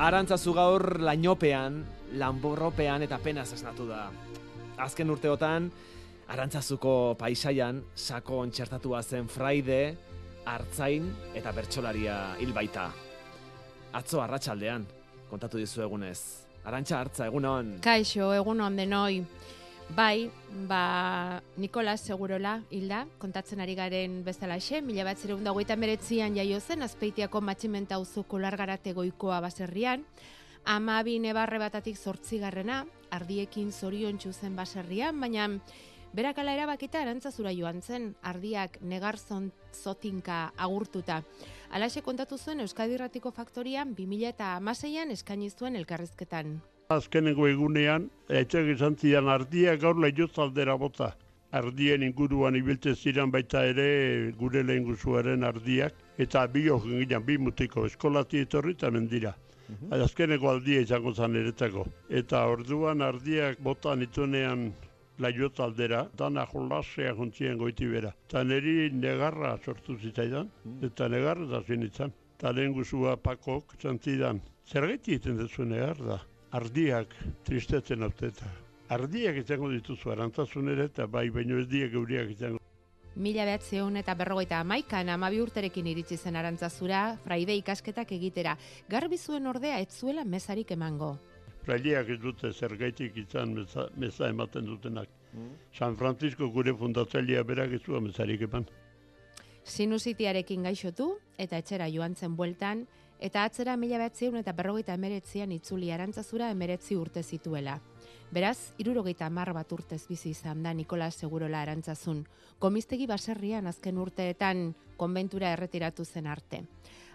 Arantzazu gaur lainopean, lanborropean eta penaz esnatu da. Azken urteotan, Arantzazuko paisaian, sako ontxertatua zen fraide, hartzain eta bertsolaria hil baita. Atzo arratsaldean kontatu dizu egunez. Arantxa hartza, egunon. Kaixo, egunon denoi. Bai, ba, Nikolas Segurola hilda, kontatzen ari garen bezalaxe, mila bat zire hundagoita meretzian jaio zen, azpeitiako matximenta uzuko largarate goikoa baserrian, ama bi nebarre batatik zortzigarrena, ardiekin zorion zen baserrian, baina berak ala erabakita arantzazura joan zen, ardiak negar zotinka agurtuta. Alaxe kontatu zuen Euskadi Ratiko Faktorian 2000 eta amaseian eskaini zuen elkarrizketan. Azkenengo egunean, etxak izan zidan ardia gaur lehioz aldera bota. Ardien inguruan ibiltzen ziren baita ere gure lehen guzuaren ardiak. Eta bi ginen, bi mutiko eskolati etorri eta mendira. Mm Azkeneko aldia izango zan eretako. Eta orduan ardiak bota nitunean lehioz aldera, dana jolasea juntzien goiti bera. Eta niri negarra sortu zitzaidan, mhm. eta negarra da zinitzen. Eta lehen guzua pakok zantzidan. Zer gaitu egiten dezu negar da? Ardiak tristetzen auteta. Ardiak izango dituzu arantzazun ere eta bai baino ez diak euriak izango. Mila behatzeun eta berrogeita amaikan amabi urterekin iritsi zen arantzazura, fraide ikasketak egitera. Garbi zuen ordea ez zuela mezarik emango. Fraideak ez dute zer gaitik izan meza, meza ematen dutenak. Mm. San Francisco gure fundatzailea berak ez zuen mezarik eman. Sinusitiarekin gaixotu eta etxera joan zen bueltan, eta atzera mila behatzeun eta berrogeita emeretzean itzuli arantzazura emeretzi urte zituela. Beraz, irurogeita mar bat urtez bizi izan da Nikola Segurola arantzazun, komistegi baserrian azken urteetan konbentura erretiratu zen arte.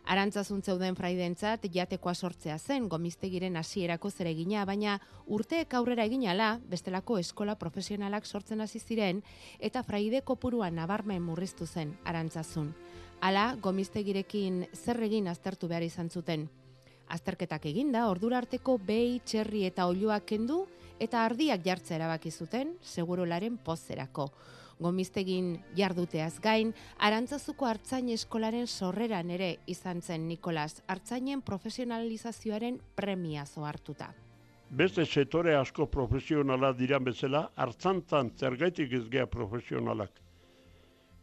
Arantzazun zeuden fraidentzat jatekoa sortzea zen gomistegiren hasierako zeregina, baina urteek aurrera eginala, bestelako eskola profesionalak sortzen hasi ziren eta fraide kopuruan nabarmen murriztu zen arantzazun. Hala, gomiztegirekin zer egin aztertu behar izan zuten. Azterketak eginda, ordura arteko behi, txerri eta olioak kendu eta ardiak jartza erabaki zuten, segurolaren pozerako. Gomiztegin jarduteaz gain, arantzazuko hartzain eskolaren sorreran ere izan zen Nikolas, hartzainen profesionalizazioaren premia hartuta. Beste setore asko profesionala diran bezala, hartzantan zergaitik ez gea profesionalak.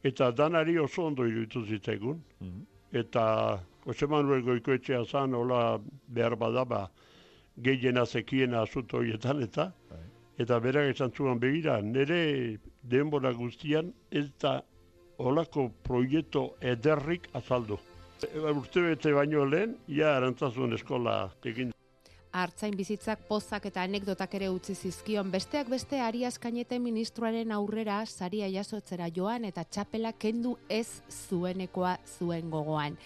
Eta danari oso ondo iruditu zitzaigun. Mm Eta Jose Manuel Goikoetxea zan, hola behar badaba, gehiena zekiena azuto horietan, eta bai. eta berak esan zuen begira, nire denbora guztian ez da holako proiektu ederrik azaldu. Urte bete baino lehen, ja arantzazuen eskola egin hartzain bizitzak pozak eta anekdotak ere utzi zizkion besteak beste Arias Kainete ministroaren aurrera saria jasotzera joan eta txapela kendu ez zuenekoa zuen gogoan.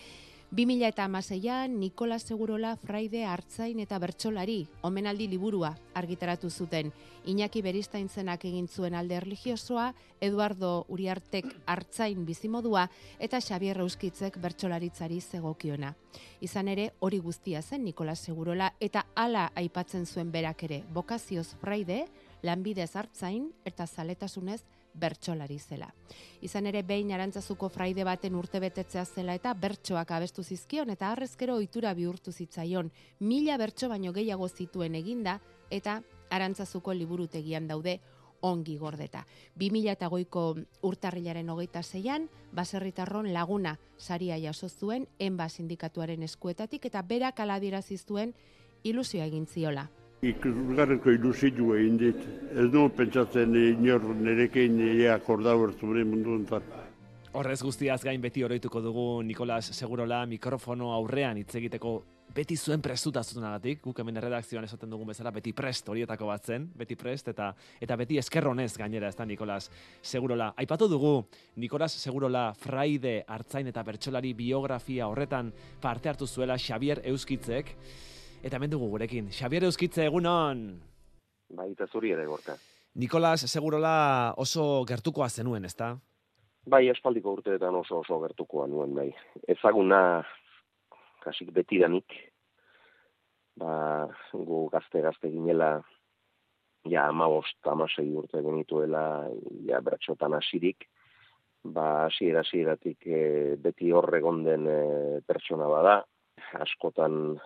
2000 eta amaseian, Nikola Segurola fraide hartzain eta bertsolari, omenaldi liburua argitaratu zuten. Iñaki Beristain zenak egin zuen alde religiosoa, Eduardo Uriartek hartzain bizimodua eta Xavier Euskitzek bertsolaritzari zegokiona. Izan ere, hori guztia zen Nikola Segurola eta hala aipatzen zuen berak ere, bokazioz fraide, lanbidez hartzain eta zaletasunez bertsolari zela. Izan ere behin arantzazuko fraide baten urte betetzea zela eta bertsoak abestu zizkion eta harrezkero ohitura bihurtu zitzaion. Mila bertso baino gehiago zituen eginda eta arantzazuko liburutegian daude ongi gordeta. 2000 eta goiko urtarrilaren hogeita zeian, baserritarron laguna saria jaso zuen enba sindikatuaren eskuetatik eta berak aladiraziztuen ilusioa egin ziola ikusgarreko ilusitu egin dit. Ez du pentsatzen inor nerekein ea kordau ertzure mundu enten. Horrez guztiaz gain beti oroituko dugu Nikolas Segurola mikrofono aurrean hitz egiteko beti zuen prestuta zutenagatik, guk hemen redakzioan esaten dugun bezala beti prest horietako bat zen, beti prest eta eta beti eskerronez gainera ez da Nikolas Segurola. Aipatu dugu Nikolas Segurola fraide hartzain eta bertsolari biografia horretan parte hartu zuela Xavier Euskitzek, Eta hemen dugu gurekin. Xabier Euskitze, egunon! Bai, eta zuri ere gorka. Nikolas, segurola oso gertukoa zenuen, ezta? Bai, espaldiko urteetan oso oso gertukoa nuen, bai. Ezaguna, kasik betidanik, ba, gu gazte-gazte ginela, ja, amabost, amasei urte genituela, ja, beratxotan asirik, ba, asiera, asieratik e, beti horregon den e, pertsona bada, askotan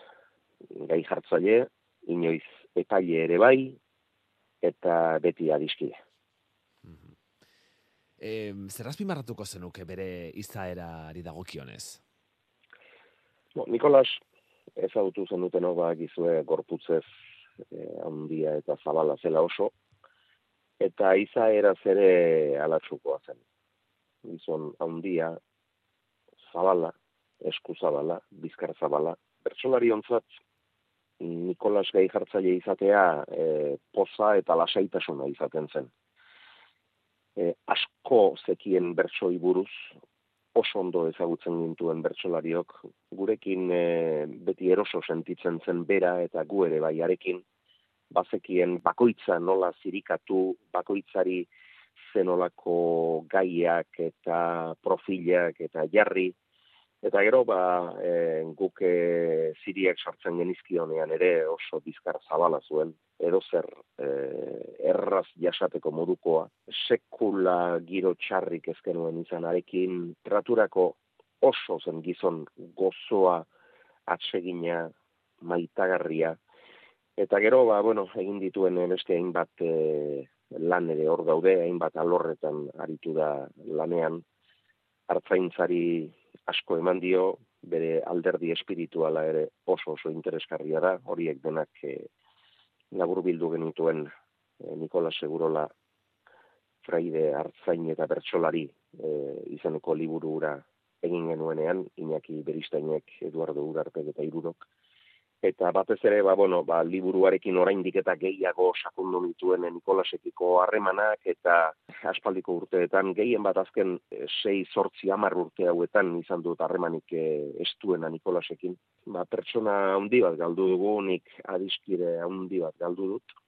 gai jartzaile, inoiz epaile ere bai, eta beti adiskide. E, zer marratuko zenuke bere izaerari dagokionez? Bo, Nikolas, ezagutu zen duten hau gizue gorputzez e, handia eta zabala zela oso, eta izaera zere alatsukoa zen. Gizon handia, zabala, esku zabala, bizkar zabala, bertsolari ontzat, Nikolas gai jartzaile izatea e, poza eta lasaitasuna izaten zen. E, asko zekien bertsoi buruz, oso ondo ezagutzen gintuen bertsolariok, gurekin e, beti eroso sentitzen zen bera eta gu ere baiarekin, bazekien bakoitza nola zirikatu, bakoitzari zenolako gaiak eta profilak eta jarri, Eta gero, ba, e, guk e, ziriak sartzen genizkionean ere oso bizkar zabala zuen, edo zer e, erraz jasateko modukoa, sekula giro txarrik ezkenuen izan arekin, traturako oso zen gizon gozoa, atsegina, maitagarria, eta gero, ba, bueno, egin dituen beste hainbat e, lan ere hor daude, hainbat alorretan aritu da lanean, hartzaintzari asko eman dio, bere alderdi espirituala ere oso oso interesgarria da, horiek denak e, labur bildu genituen e, Nikola Segurola fraide hartzain eta bertsolari e, izeneko liburura egin genuenean, Iñaki Beristainek, Eduardo Urarpeg eta Irurok, eta batez ere ba bueno ba liburuarekin oraindik eta gehiago sakondu dituen Nikolasekiko harremanak eta aspaldiko urteetan gehien bat azken 6 8 10 urte hauetan izan dut harremanik eh, estuena Nikolasekin ba pertsona handi bat galdu dugu nik adiskide handi bat galdu dut.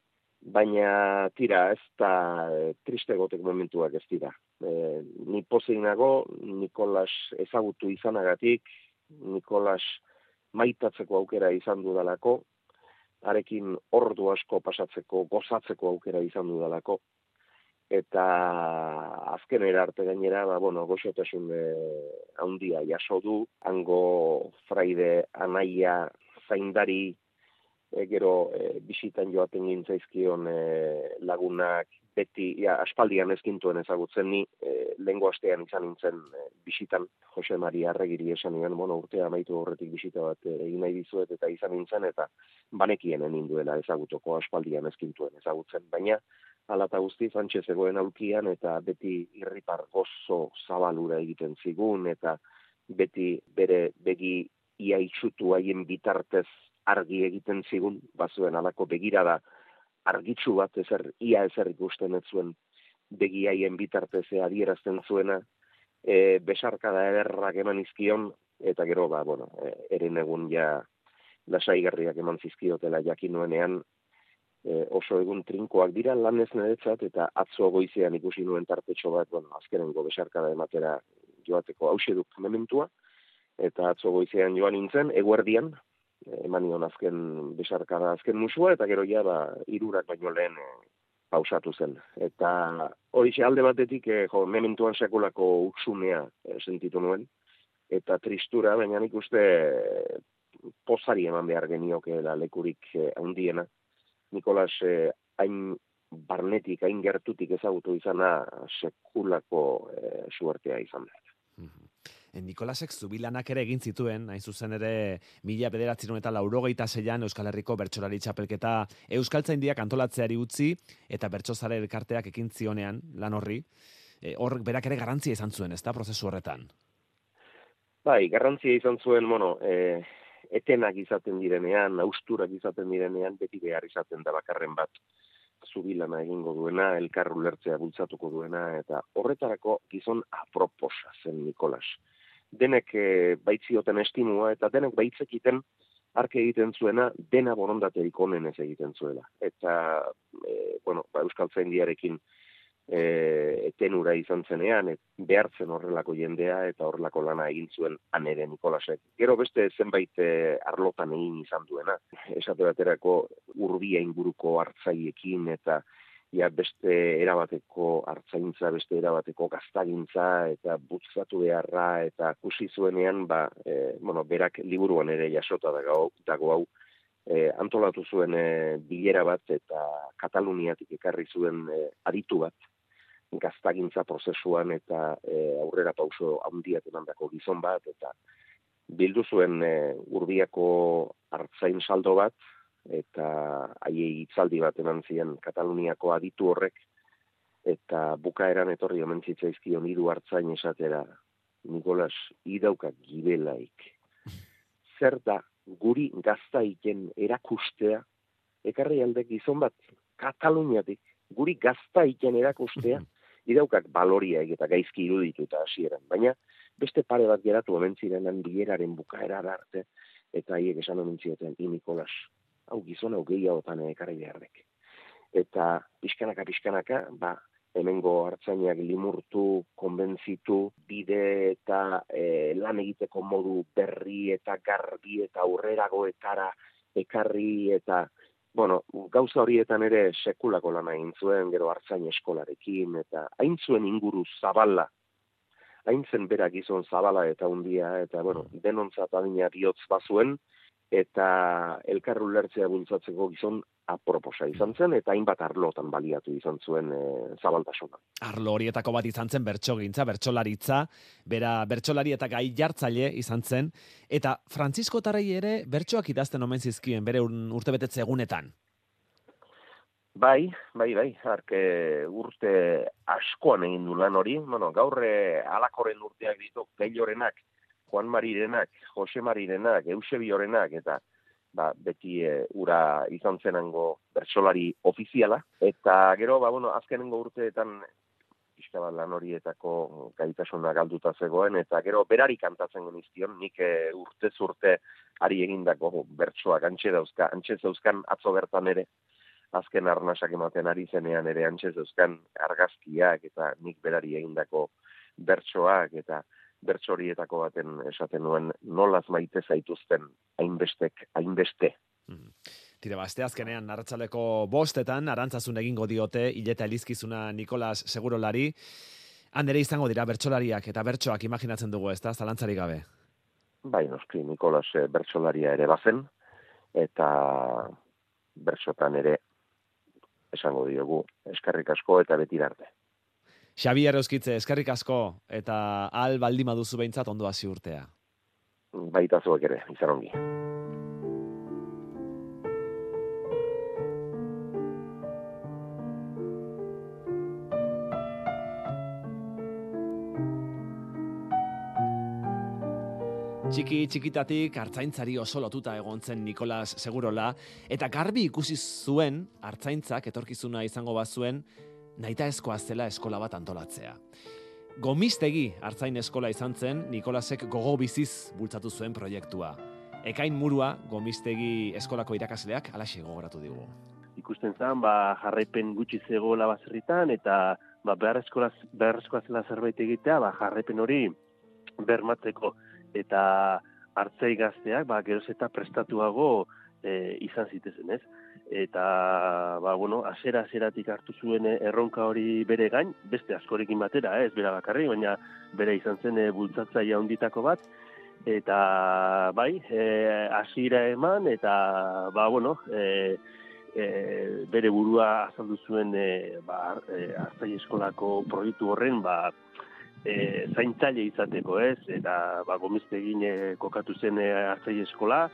Baina tira ez da e, triste gotek momentuak ez dira. E, ni pozeinago Nikolas ezagutu izanagatik Nikolas maitatzeko aukera izan dudalako, arekin ordu asko pasatzeko, gozatzeko aukera izan dudalako, eta azken arte gainera, ba, bueno, goxotasun e, handia jaso du, hango fraide anaia zaindari, e, gero e, bisitan joaten gintzaizkion e, lagunak, beti ja, aspaldian ezkintuen ezagutzen ni e, lengo astean izan nintzen e, bisitan Jose Maria Arregiri esan nian, bueno, urtea amaitu horretik bisita bat e, egin nahi dizuet eta izan nintzen eta banekien duela ezagutoko aspaldian ezkintuen ezagutzen, baina ala eta guzti Sánchez egoen aulkian eta beti irripar gozo zabalura egiten zigun eta beti bere begi ia itxutu haien bitartez argi egiten zigun, bazuen alako begirada argitsu bat ezer, ia ezer ikusten ez zuen begiaien bitartez adierazten zuena, e, besarkada ederrak eman izkion, eta gero, ba, bueno, e, eren egun ja lasaigarriak eman zizkiotela jakin nuenean, e, oso egun trinkoak dira lan ez niretzat, eta atzo goizean ikusi nuen tartetxo bat, bueno, azkenengo besarkada ematera joateko hauseduk mementua, eta atzo goizean joan nintzen, eguerdian, eman nion azken besarkada azken musua, eta gero ja, ba, irurak baino lehen e, pausatu zen. Eta hori alde batetik, e, jo, mementuan sekulako utsunea e, sentitu nuen, eta tristura, baina nik uste e, pozari eman behar genioke da lekurik e, handiena. E, hain barnetik, hain gertutik ezagutu izana sekulako e, suertea izan da. Nikolasek zubilanak ere egin zituen, hain zuzen ere mila bederatzen eta laurogeita zeian Euskal Herriko bertsolari txapelketa Euskaltza Indiak antolatzeari utzi eta bertsozare elkarteak ekin zionean lan horri. E, hor berak ere garantzia izan zuen, ez da, prozesu horretan? Bai, garrantzia izan zuen, mono, e, etenak izaten direnean, austurak izaten direnean, beti behar izaten da bakarren bat zubilana egingo duena, elkarru lertzea bultzatuko duena, eta horretarako gizon aproposa zen Nikolas denek e, baitzioten estimua eta denek baitzekiten arke egiten zuena dena borondaterik onen ez egiten zuela. Eta, e, bueno, ba, Euskal Zaindiarekin e, etenura izan zenean, et, behartzen horrelako jendea eta horrelako lana egin zuen anere Nikolasek. Gero beste zenbait e, arlotan egin izan duena. Esate baterako urbia inguruko hartzaiekin eta ja beste erabateko hartzaintza, beste erabateko gaztagintza eta butzatu beharra eta kusi zuenean, ba, e, bueno, berak liburuan ere jasota dago, dago hau, e, antolatu zuen e, bilera bat eta Kataluniatik ekarri zuen e, aditu bat, gaztagintza prozesuan eta e, aurrera pauso handiak emandako gizon bat, eta bildu zuen e, urbiako hartzain saldo bat, eta haiei hitzaldi bat eman ziren Kataluniako aditu horrek, eta bukaeran etorri omen zitzaizkion hiru hartzain esatera Nikolas idauka gibelaik. Zer da guri gaztaiken erakustea ekarri aldek gizon bat Kataluniatik guri gaztaiken erakustea idaukak baloriak eta gaizki iruditu eta hasieran. Baina beste pare bat geratu omen zirenan bileraren bukaera arte eta haiek esan omen zioten i Nikolas hau gizon hau gehiagotan ekarri beharrek. Eta pixkanaka pixkanaka ba hemengo hartzainak limurtu, konbentzitu, bide eta e, lan egiteko modu berri eta garbi eta aurreragoetara ekarri eta bueno, gauza horietan ere sekulako lan egin zuen, gero hartzain eskolarekin eta hain zuen inguru zabala hain zen berak gizon zabala eta undia, eta, bueno, denontzat adina bihotz bazuen, eta elkarru lertzea bultzatzeko gizon aproposa izan zen, eta hainbat arlotan baliatu izan zuen e, zabaltasuna. Arlo horietako bat izan zen bertxogintza, bertxolaritza, bera bertxolari eta gai jartzaile izan zen, eta Francisco Tarrei ere bertsoak idazten omen zizkien, bere urtebetetze egunetan. Bai, bai, bai, arke urte askoan egin du lan hori, bueno, gaurre alakoren urteak ditu, gehiorenak, Juan Marirenak, Jose Marirenak, Eusebiorenak, eta ba, beti e, ura izan zenango bertsolari ofiziala. Eta gero, ba, bueno, azkenengo urteetan pixka bat lan horietako gaitasuna galduta zegoen, eta gero berari kantatzen genizkion, nik e, urte zurte ari egindako bertsoak antxe dauzka, antxe zauzkan atzo bertan ere, azken arnasak ematen ari zenean ere antxe zauzkan argazkiak, eta nik berari egindako bertsoak, eta bertsorietako baten esaten nuen nolaz maite zaituzten hainbestek hainbeste. Mm. Tire, baste azkenean, narratxaleko bostetan, arantzazun egingo diote, hileta elizkizuna Nikolas Segurolari, handere izango dira bertsolariak eta bertsoak imaginatzen dugu ez da, zalantzarik gabe? Bai, noski, Nikolas eh, bertsolaria ere bazen, eta bertsotan ere esango diogu, eskarrik asko eta beti arte. Xabi Euskitze, eskerrik asko, eta al baldi maduzu behintzat ondo hasi urtea. Baita zuek ere, izan ongi. Txiki txikitatik hartzaintzari oso lotuta egontzen Nikolas Segurola, eta garbi ikusi zuen hartzaintzak etorkizuna izango bazuen, naita eskoa zela eskola bat antolatzea. Gomistegi hartzain eskola izan zen, Nikolasek gogo biziz bultzatu zuen proiektua. Ekain murua, gomistegi eskolako irakasleak, alaxe gogoratu digu. Ikusten zen, ba, jarraipen gutxi zegoela bazerritan, eta ba, behar, eskola, behar eskola zela zerbait egitea, ba, jarraipen hori bermatzeko. Eta hartzei gazteak, ba, geroz eta prestatuago e, izan zitezen, ez? Eta ba bueno, asera aseratik hartu zuen eh, erronka hori bere gain, beste askorekin batera, eh, ez bera bakarri, baina bere izan zen e, bultzatzaia honditako bat eta bai, eh hasiera eman eta ba bueno, e, bere burua azaldu zuen e, ba hartzai eskolako proiektu horren ba e, zaintzaile izateko, ez? Eta ba gomiztegin e, kokatu zen e, hartzai eskola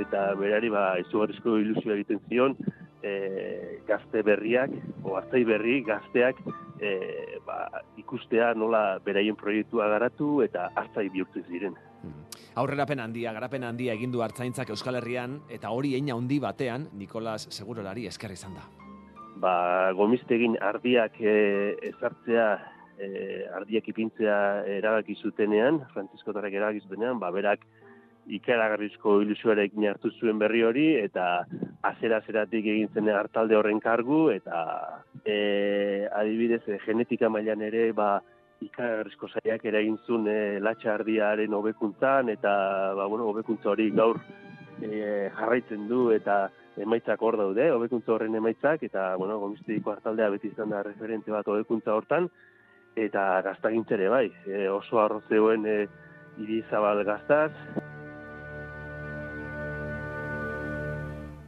eta berari ba izugarrizko ilusio egiten zion e, gazte berriak o hartzai berri gazteak e, ba, ikustea nola beraien proiektua garatu eta hartzai bihurtzen ziren. Hmm. Aurrerapen handia, garapen handia egin du hartzaintzak Euskal Herrian eta hori eina handi batean Nikolas Segurolari esker izan da. Ba, gomistegin ardiak e, ezartzea e, ardiak ipintzea erabaki zutenean, Francisco Tarek erabaki zutenean, ba, berak ikaragarrizko ilusioarekin hartu zuen berri hori eta azera zeratik egin zen hartalde horren kargu eta e, adibidez e, genetika mailan ere ba ikaragarrizko saiak eragin zuen e, latxardiaren hobekuntzan eta ba bueno hobekuntza hori gaur e, jarraitzen du eta emaitzak hor daude, hobekuntza horren emaitzak eta bueno, gomistiko hartaldea beti izan da referente bat hobekuntza hortan eta gaztagintzere bai, e, oso arrozeoen e, irizabal gaztaz,